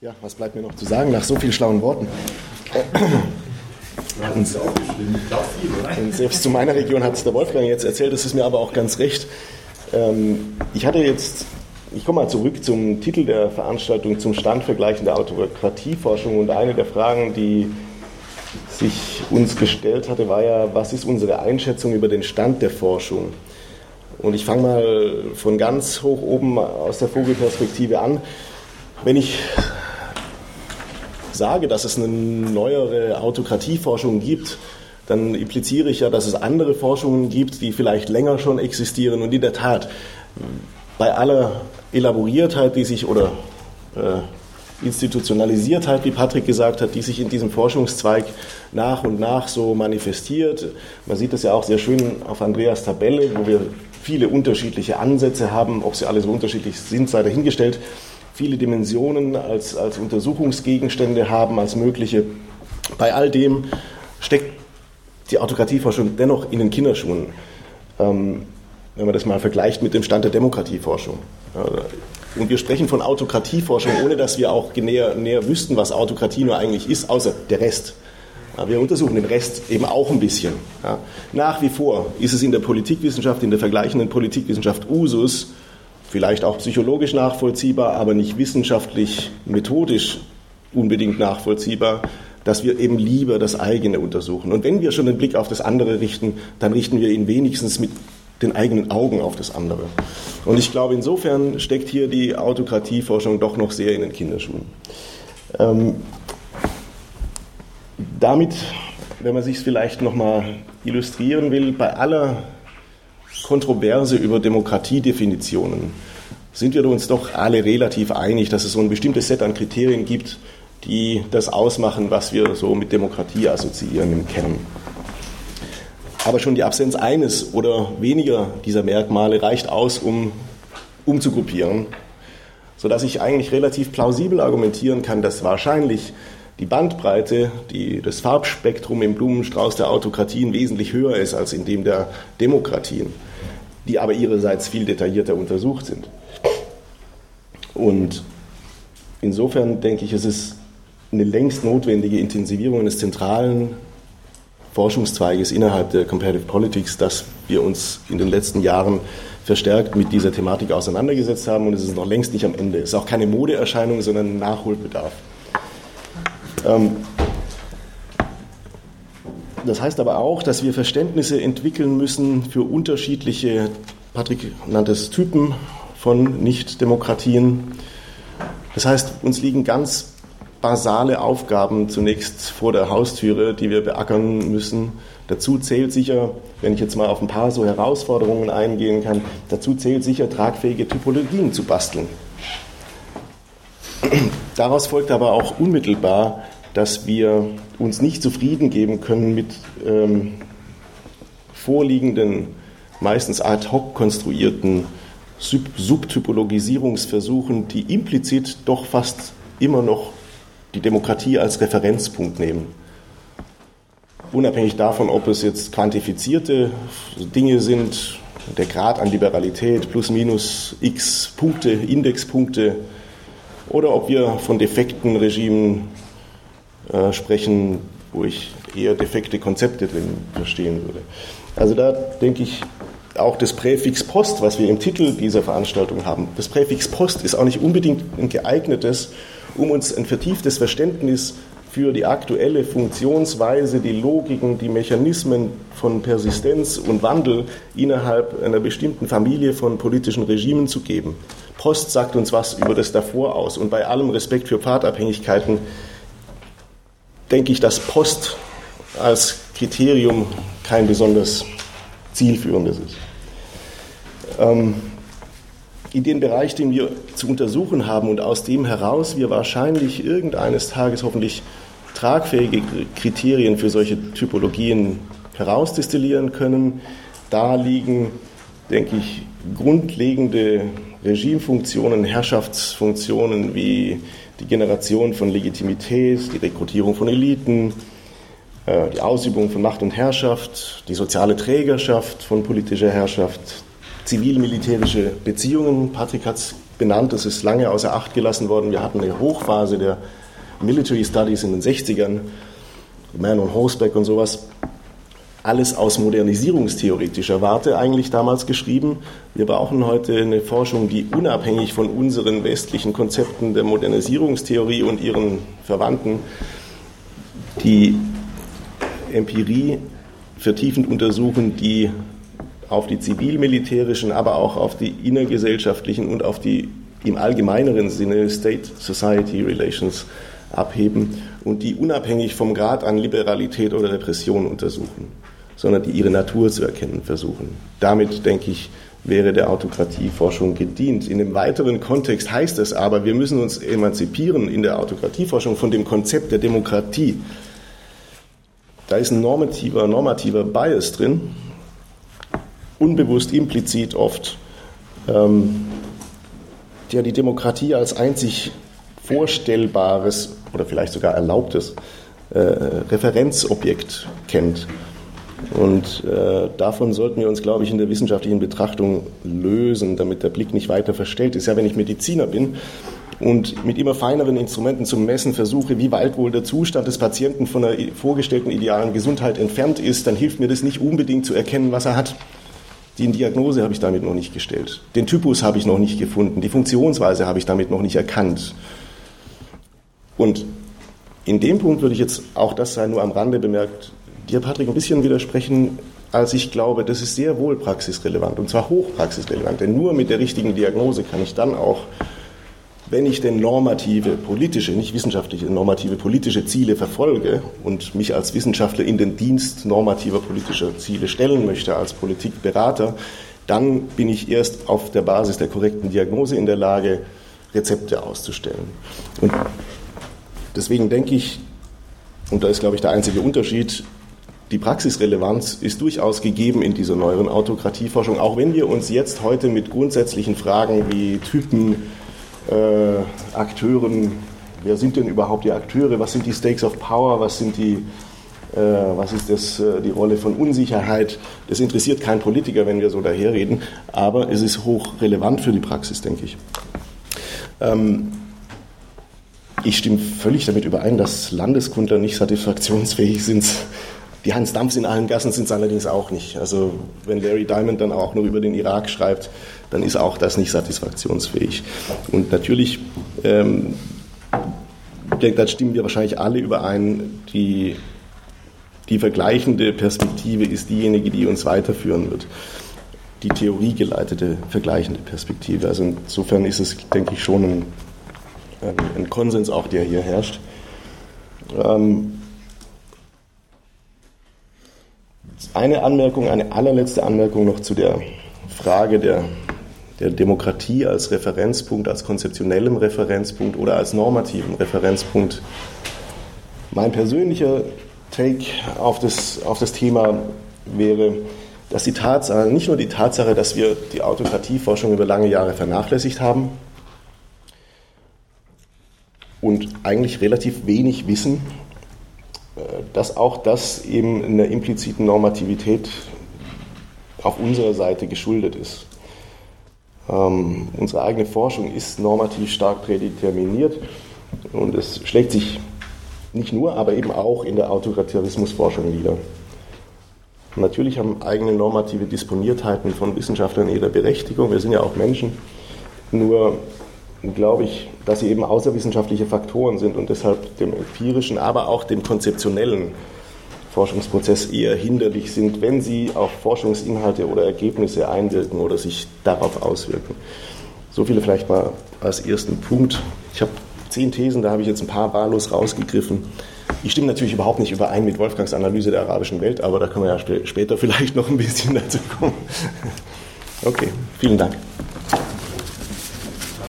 Ja, was bleibt mir noch zu sagen nach so vielen schlauen Worten? Und, und selbst zu meiner Region hat es der Wolfgang jetzt erzählt, das ist mir aber auch ganz recht. Ähm, ich hatte jetzt, ich komme mal zurück zum Titel der Veranstaltung, zum Standvergleichen der Autokratieforschung und eine der Fragen, die sich uns gestellt hatte, war ja, was ist unsere Einschätzung über den Stand der Forschung? Und ich fange mal von ganz hoch oben aus der Vogelperspektive an. Wenn ich sage, dass es eine neuere Autokratieforschung gibt, dann impliziere ich ja, dass es andere Forschungen gibt, die vielleicht länger schon existieren. Und in der Tat, bei aller Elaboriertheit, die sich oder äh, Institutionalisiertheit, wie Patrick gesagt hat, die sich in diesem Forschungszweig nach und nach so manifestiert. Man sieht das ja auch sehr schön auf Andreas Tabelle, wo wir viele unterschiedliche Ansätze haben. Ob sie alle so unterschiedlich sind, sei dahingestellt viele Dimensionen als, als Untersuchungsgegenstände haben, als mögliche. Bei all dem steckt die Autokratieforschung dennoch in den Kinderschuhen, ähm, wenn man das mal vergleicht mit dem Stand der Demokratieforschung. Und wir sprechen von Autokratieforschung, ohne dass wir auch näher, näher wüssten, was Autokratie nur eigentlich ist, außer der Rest. Wir untersuchen den Rest eben auch ein bisschen. Nach wie vor ist es in der Politikwissenschaft, in der vergleichenden Politikwissenschaft Usus, vielleicht auch psychologisch nachvollziehbar, aber nicht wissenschaftlich, methodisch unbedingt nachvollziehbar, dass wir eben lieber das eigene untersuchen. Und wenn wir schon den Blick auf das andere richten, dann richten wir ihn wenigstens mit den eigenen Augen auf das andere. Und ich glaube, insofern steckt hier die Autokratieforschung doch noch sehr in den Kinderschuhen. Ähm, damit, wenn man sich es vielleicht nochmal illustrieren will, bei aller Kontroverse über Demokratiedefinitionen sind wir uns doch alle relativ einig, dass es so ein bestimmtes Set an Kriterien gibt, die das ausmachen, was wir so mit Demokratie assoziieren im Kern. Aber schon die Absenz eines oder weniger dieser Merkmale reicht aus, um umzugruppieren, sodass ich eigentlich relativ plausibel argumentieren kann, dass wahrscheinlich die Bandbreite, die, das Farbspektrum im Blumenstrauß der Autokratien wesentlich höher ist als in dem der Demokratien die aber ihrerseits viel detaillierter untersucht sind. Und insofern denke ich, es ist eine längst notwendige Intensivierung eines zentralen Forschungszweiges innerhalb der Comparative Politics, dass wir uns in den letzten Jahren verstärkt mit dieser Thematik auseinandergesetzt haben und es ist noch längst nicht am Ende. Es ist auch keine Modeerscheinung, sondern ein Nachholbedarf. Ähm, das heißt aber auch, dass wir Verständnisse entwickeln müssen für unterschiedliche, Patrick nannte es Typen von Nichtdemokratien. Das heißt, uns liegen ganz basale Aufgaben zunächst vor der Haustüre, die wir beackern müssen. Dazu zählt sicher, wenn ich jetzt mal auf ein paar so Herausforderungen eingehen kann, dazu zählt sicher tragfähige Typologien zu basteln. Daraus folgt aber auch unmittelbar, dass wir uns nicht zufrieden geben können mit ähm, vorliegenden, meistens ad hoc konstruierten Sub Subtypologisierungsversuchen, die implizit doch fast immer noch die Demokratie als Referenzpunkt nehmen. Unabhängig davon, ob es jetzt quantifizierte Dinge sind, der Grad an Liberalität plus minus x Punkte, Indexpunkte, oder ob wir von defekten Regimen äh, sprechen, wo ich eher defekte Konzepte drin verstehen würde. Also da denke ich, auch das Präfix Post, was wir im Titel dieser Veranstaltung haben, das Präfix Post ist auch nicht unbedingt ein geeignetes, um uns ein vertieftes Verständnis für die aktuelle Funktionsweise, die Logiken, die Mechanismen von Persistenz und Wandel innerhalb einer bestimmten Familie von politischen Regimen zu geben. Post sagt uns was über das davor aus und bei allem Respekt für Pfadabhängigkeiten denke ich, dass Post als Kriterium kein besonders zielführendes ist. Ähm, in den Bereich, den wir zu untersuchen haben und aus dem heraus wir wahrscheinlich irgendeines Tages hoffentlich tragfähige Kriterien für solche Typologien herausdestillieren können, da liegen, denke ich, grundlegende Regimefunktionen, Herrschaftsfunktionen wie die Generation von Legitimität, die Rekrutierung von Eliten, äh, die Ausübung von Macht und Herrschaft, die soziale Trägerschaft von politischer Herrschaft, zivil-militärische Beziehungen, Patrick hat es benannt, das ist lange außer Acht gelassen worden. Wir hatten eine Hochphase der Military Studies in den 60ern, Man on Horseback und sowas. Alles aus modernisierungstheoretischer Warte eigentlich damals geschrieben. Wir brauchen heute eine Forschung, die unabhängig von unseren westlichen Konzepten der Modernisierungstheorie und ihren Verwandten die Empirie vertiefend untersuchen, die auf die zivil-militärischen, aber auch auf die innergesellschaftlichen und auf die im allgemeineren Sinne State-Society-Relations abheben und die unabhängig vom Grad an Liberalität oder Repression untersuchen, sondern die ihre Natur zu erkennen versuchen. Damit, denke ich, wäre der Autokratieforschung gedient. In dem weiteren Kontext heißt es aber, wir müssen uns emanzipieren in der Autokratieforschung von dem Konzept der Demokratie. Da ist ein normativer, normativer Bias drin, unbewusst, implizit oft, ähm, der die Demokratie als einzig vorstellbares oder vielleicht sogar erlaubtes äh, Referenzobjekt kennt. Und äh, davon sollten wir uns, glaube ich, in der wissenschaftlichen Betrachtung lösen, damit der Blick nicht weiter verstellt ist. Ja, wenn ich Mediziner bin und mit immer feineren Instrumenten zum Messen versuche, wie weit wohl der Zustand des Patienten von der vorgestellten idealen Gesundheit entfernt ist, dann hilft mir das nicht unbedingt zu erkennen, was er hat. Die Diagnose habe ich damit noch nicht gestellt. Den Typus habe ich noch nicht gefunden. Die Funktionsweise habe ich damit noch nicht erkannt. Und in dem Punkt würde ich jetzt, auch das sei nur am Rande bemerkt, dir, Patrick, ein bisschen widersprechen, als ich glaube, das ist sehr wohl praxisrelevant und zwar hochpraxisrelevant. Denn nur mit der richtigen Diagnose kann ich dann auch wenn ich denn normative politische, nicht wissenschaftliche, normative politische Ziele verfolge und mich als Wissenschaftler in den Dienst normativer politischer Ziele stellen möchte, als Politikberater, dann bin ich erst auf der Basis der korrekten Diagnose in der Lage, Rezepte auszustellen. Und deswegen denke ich, und da ist, glaube ich, der einzige Unterschied, die Praxisrelevanz ist durchaus gegeben in dieser neueren Autokratieforschung, auch wenn wir uns jetzt heute mit grundsätzlichen Fragen wie Typen, äh, Akteuren, wer sind denn überhaupt die Akteure, was sind die Stakes of Power, was sind die äh, was ist das, äh, die Rolle von Unsicherheit? Das interessiert keinen Politiker, wenn wir so daherreden, aber es ist hochrelevant für die Praxis, denke ich. Ähm, ich stimme völlig damit überein, dass Landeskundler nicht satisfaktionsfähig sind. Die Hans Dampfs in allen Gassen sind es allerdings auch nicht. Also wenn Larry Diamond dann auch noch über den Irak schreibt, dann ist auch das nicht satisfaktionsfähig. Und natürlich, ähm, da stimmen wir wahrscheinlich alle überein, die, die vergleichende Perspektive ist diejenige, die uns weiterführen wird. Die theoriegeleitete vergleichende Perspektive. Also insofern ist es, denke ich, schon ein, ein Konsens auch, der hier herrscht. Ähm, eine Anmerkung, eine allerletzte Anmerkung noch zu der Frage der der Demokratie als Referenzpunkt, als konzeptionellem Referenzpunkt oder als normativen Referenzpunkt. Mein persönlicher Take auf das, auf das Thema wäre, dass die Tatsache, nicht nur die Tatsache, dass wir die Autokratieforschung über lange Jahre vernachlässigt haben und eigentlich relativ wenig wissen, dass auch das eben in der impliziten Normativität auf unserer Seite geschuldet ist. Ähm, unsere eigene Forschung ist normativ stark prädeterminiert und es schlägt sich nicht nur, aber eben auch in der Autoritarismusforschung nieder. Natürlich haben eigene normative Disponiertheiten von Wissenschaftlern ihre Berechtigung. Wir sind ja auch Menschen. Nur glaube ich, dass sie eben außerwissenschaftliche Faktoren sind und deshalb dem empirischen, aber auch dem konzeptionellen Forschungsprozess eher hinderlich sind, wenn sie auf Forschungsinhalte oder Ergebnisse einwirken oder sich darauf auswirken. So viele vielleicht mal als ersten Punkt. Ich habe zehn Thesen, da habe ich jetzt ein paar wahllos rausgegriffen. Ich stimme natürlich überhaupt nicht überein mit Wolfgangs Analyse der arabischen Welt, aber da können wir ja später vielleicht noch ein bisschen dazu kommen. Okay, vielen Dank.